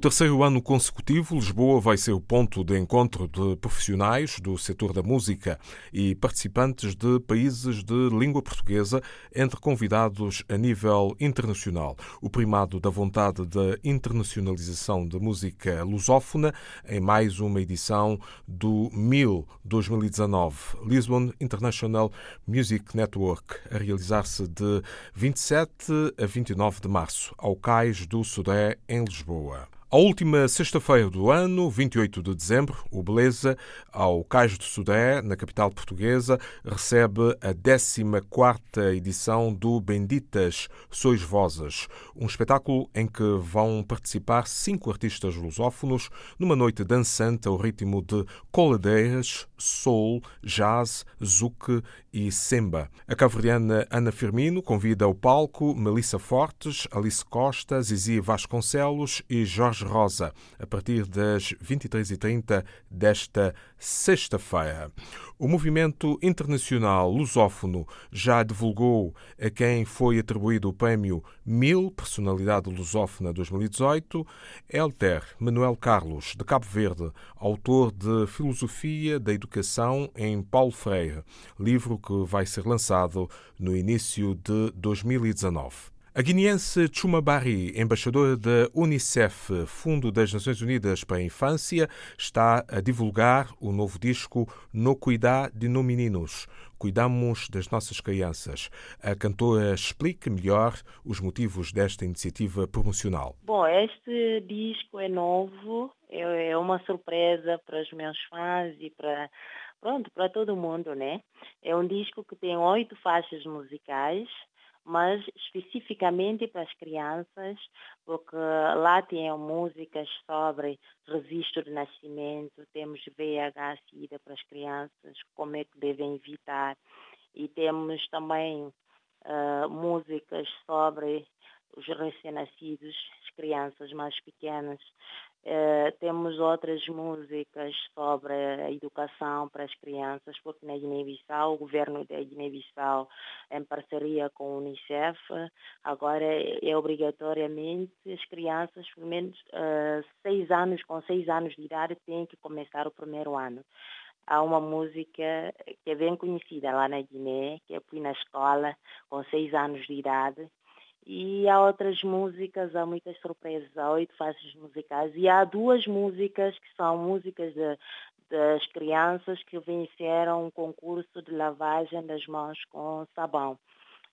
terceiro ano consecutivo, Lisboa vai ser o ponto de encontro de profissionais do setor da música e participantes de países de língua portuguesa, entre convidados a nível internacional. O primado da vontade da internacionalização da música lusófona em mais uma edição do MIL 2019, Lisbon International Music Network, a realizar-se de 27 a 29 de março, ao Cais do Sudé, em Lisboa. A última sexta-feira do ano, 28 de dezembro, o Beleza, ao Cais do Sudé, na capital portuguesa, recebe a 14ª edição do Benditas Sois Vozes, um espetáculo em que vão participar cinco artistas lusófonos numa noite dançante ao ritmo de coladeiras, soul, jazz, zouk e semba. A caverdiana Ana Firmino convida ao palco Melissa Fortes, Alice Costa, Zizi Vasconcelos e Jorge Rosa, a partir das 23h30 desta sexta-feira. O movimento internacional lusófono já divulgou a quem foi atribuído o prémio Mil Personalidade Lusófona 2018, Elter Manuel Carlos, de Cabo Verde, autor de Filosofia da Educação em Paulo Freire, livro que vai ser lançado no início de 2019. A guineense Chuma Barry, embaixadora da Unicef, Fundo das Nações Unidas para a Infância, está a divulgar o novo disco No Cuidar de No Meninos. Cuidamos das nossas crianças. A cantora explica melhor os motivos desta iniciativa promocional. Bom, este disco é novo, é, é uma surpresa para os meus fãs e para pronto para todo mundo, né? É um disco que tem oito faixas musicais mas especificamente para as crianças, porque lá tem músicas sobre registro de nascimento, temos VIH, SIDA para as crianças, como é que devem evitar, e temos também uh, músicas sobre os recém-nascidos, as crianças mais pequenas, Uh, temos outras músicas sobre a educação para as crianças, porque na Guiné-Bissau, o governo da Guiné-Bissau, em parceria com a Unicef, agora é, obrigatoriamente as crianças, pelo menos uh, seis anos, com seis anos de idade, têm que começar o primeiro ano. Há uma música que é bem conhecida lá na Guiné, que eu fui na escola com seis anos de idade, e há outras músicas, há muitas surpresas, há oito faixas musicais e há duas músicas que são músicas de, das crianças que venceram um concurso de lavagem das mãos com sabão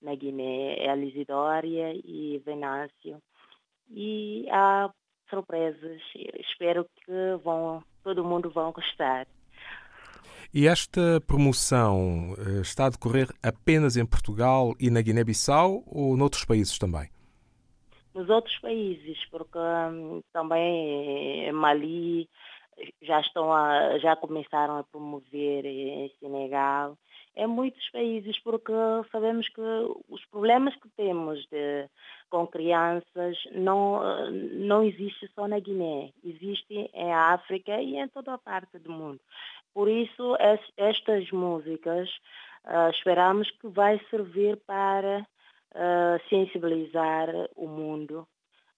na Guiné, é a Lisidória e Venâncio. E há surpresas, espero que vão, todo mundo vão gostar. E esta promoção eh, está a decorrer apenas em Portugal e na Guiné-Bissau ou noutros países também? Nos outros países, porque hum, também Mali já estão a, já começaram a promover em Senegal, em muitos países, porque sabemos que os problemas que temos de, com crianças não, não existe só na Guiné, existe em África e em toda a parte do mundo. Por isso, estas músicas uh, esperamos que vai servir para uh, sensibilizar o mundo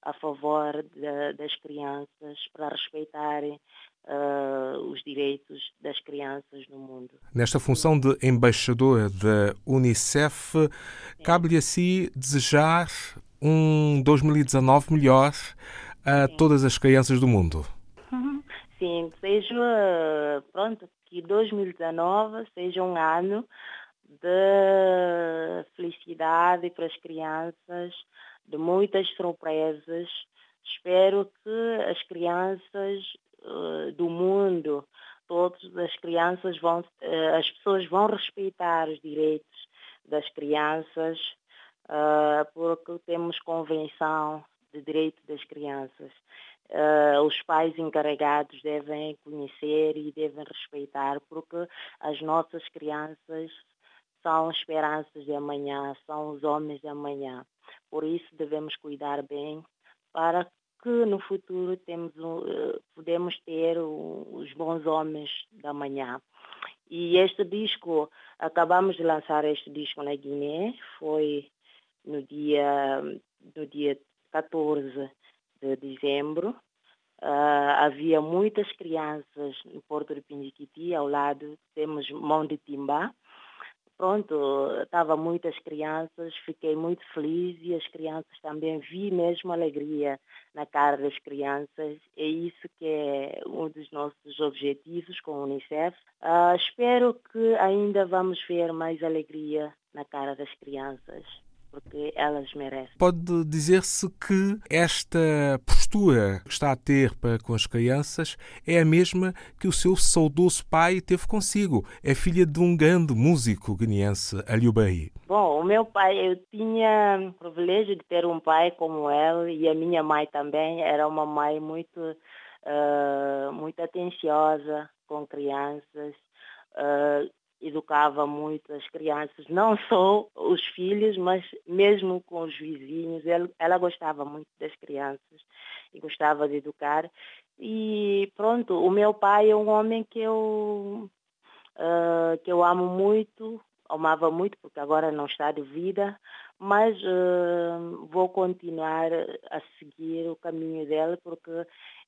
a favor de, das crianças, para respeitarem uh, os direitos das crianças no mundo. Nesta função de embaixadora da Unicef, cabe-lhe a si desejar um 2019 melhor a Sim. todas as crianças do mundo. Sim, seja, pronto, que 2019 seja um ano de felicidade para as crianças, de muitas surpresas. Espero que as crianças do mundo, todas as crianças vão, uh, as pessoas vão respeitar os direitos das crianças, uh, porque temos convenção de direito das crianças uh, os pais encarregados devem conhecer e devem respeitar, porque as nossas crianças são esperanças de amanhã, são os homens de amanhã. Por isso devemos cuidar bem para que no futuro temos, uh, podemos ter os bons homens da manhã. E este disco, acabamos de lançar este disco na Guiné, foi no dia, no dia 14 de dezembro. Uh, havia muitas crianças no Porto de Pindiquiti, ao lado temos Mão de Timbá. Pronto, estava muitas crianças, fiquei muito feliz e as crianças também vi mesmo alegria na cara das crianças. É isso que é um dos nossos objetivos com a Unicef. Uh, espero que ainda vamos ver mais alegria na cara das crianças porque elas merecem. Pode dizer-se que esta postura que está a ter para com as crianças é a mesma que o seu saudoso pai teve consigo. É filha de um grande músico guineense, Aliubaí. Bom, o meu pai, eu tinha o privilégio de ter um pai como ele e a minha mãe também era uma mãe muito, uh, muito atenciosa com crianças. Uh, educava muito as crianças, não só os filhos, mas mesmo com os vizinhos. Ela, ela gostava muito das crianças e gostava de educar. E pronto, o meu pai é um homem que eu, uh, que eu amo muito, amava muito, porque agora não está de vida, mas uh, vou continuar a seguir o caminho dele, porque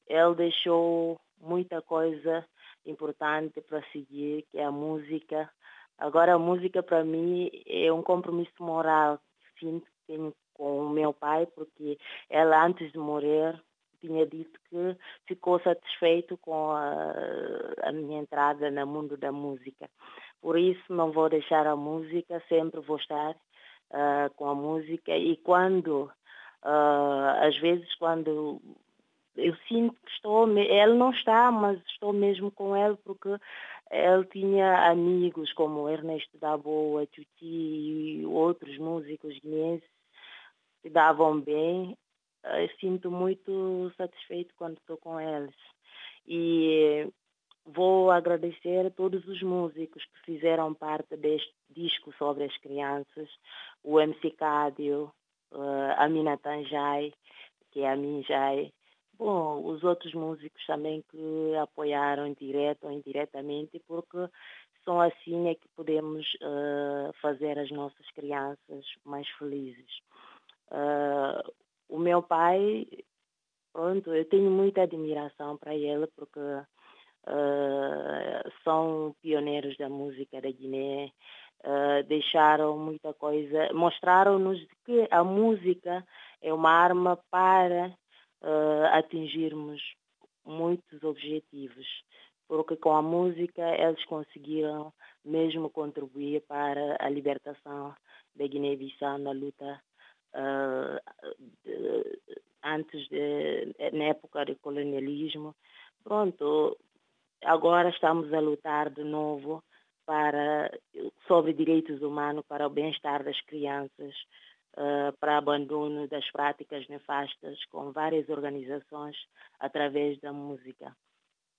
ele deixou muita coisa importante para seguir, que é a música. Agora, a música para mim é um compromisso moral que sinto que tenho com o meu pai, porque ela, antes de morrer, tinha dito que ficou satisfeito com a, a, minha entrada no mundo da música. Por isso, não vou deixar a música, sempre vou estar uh, com a música. E quando, uh, às vezes, quando eu sinto que estou, ele não está, mas estou mesmo com ele porque ele tinha amigos como Ernesto da Boa, Tuti e outros músicos guineenses que davam bem. Eu sinto muito satisfeito quando estou com eles. E vou agradecer a todos os músicos que fizeram parte deste disco sobre as crianças, o MC Cádio, a Mina Tanjai, que é a Minjai, Os outros músicos também que apoiaram direto ou indiretamente, porque são assim é que podemos uh, fazer as nossas crianças mais felizes. Uh, o meu pai, pronto, eu tenho muita admiração para ele porque uh, são pioneiros da música da Guiné, deixaram muita coisa, mostraram-nos que a música é uma arma para uh, atingirmos muitos objetivos, porque com a música eles conseguiram mesmo contribuir para a libertação da Guiné-Bissau na luta uh, de, antes de, na época do colonialismo. Pronto, agora estamos a lutar de novo para sobre direitos humanos para o bem-estar das crianças, uh, para abandono das práticas nefastas com várias organizações através da música.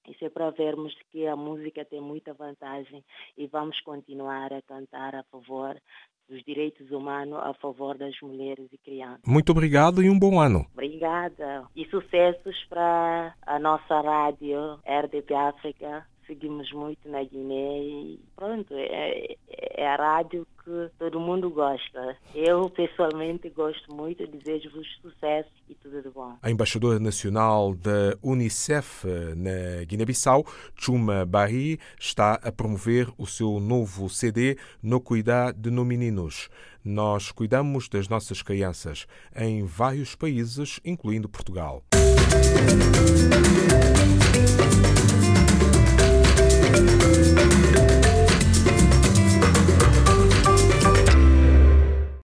Isso é para vermos que a música tem muita vantagem e vamos continuar a cantar a favor dos direitos humanos, a favor das mulheres e crianças. Muito obrigado e um bom ano. Obrigada. E sucessos para a nossa rádio RDP África seguimos muito na Guiné e pronto, é, é a rádio que todo mundo gosta. Eu pessoalmente gosto muito, desejo-vos sucesso e tudo de bom. A embaixadora nacional da Unicef na Guiné-Bissau, Chuma Barri, está a promover o seu novo CD No Cuidar de No Meninos. Nós cuidamos das nossas crianças em vários países, incluindo Portugal. Música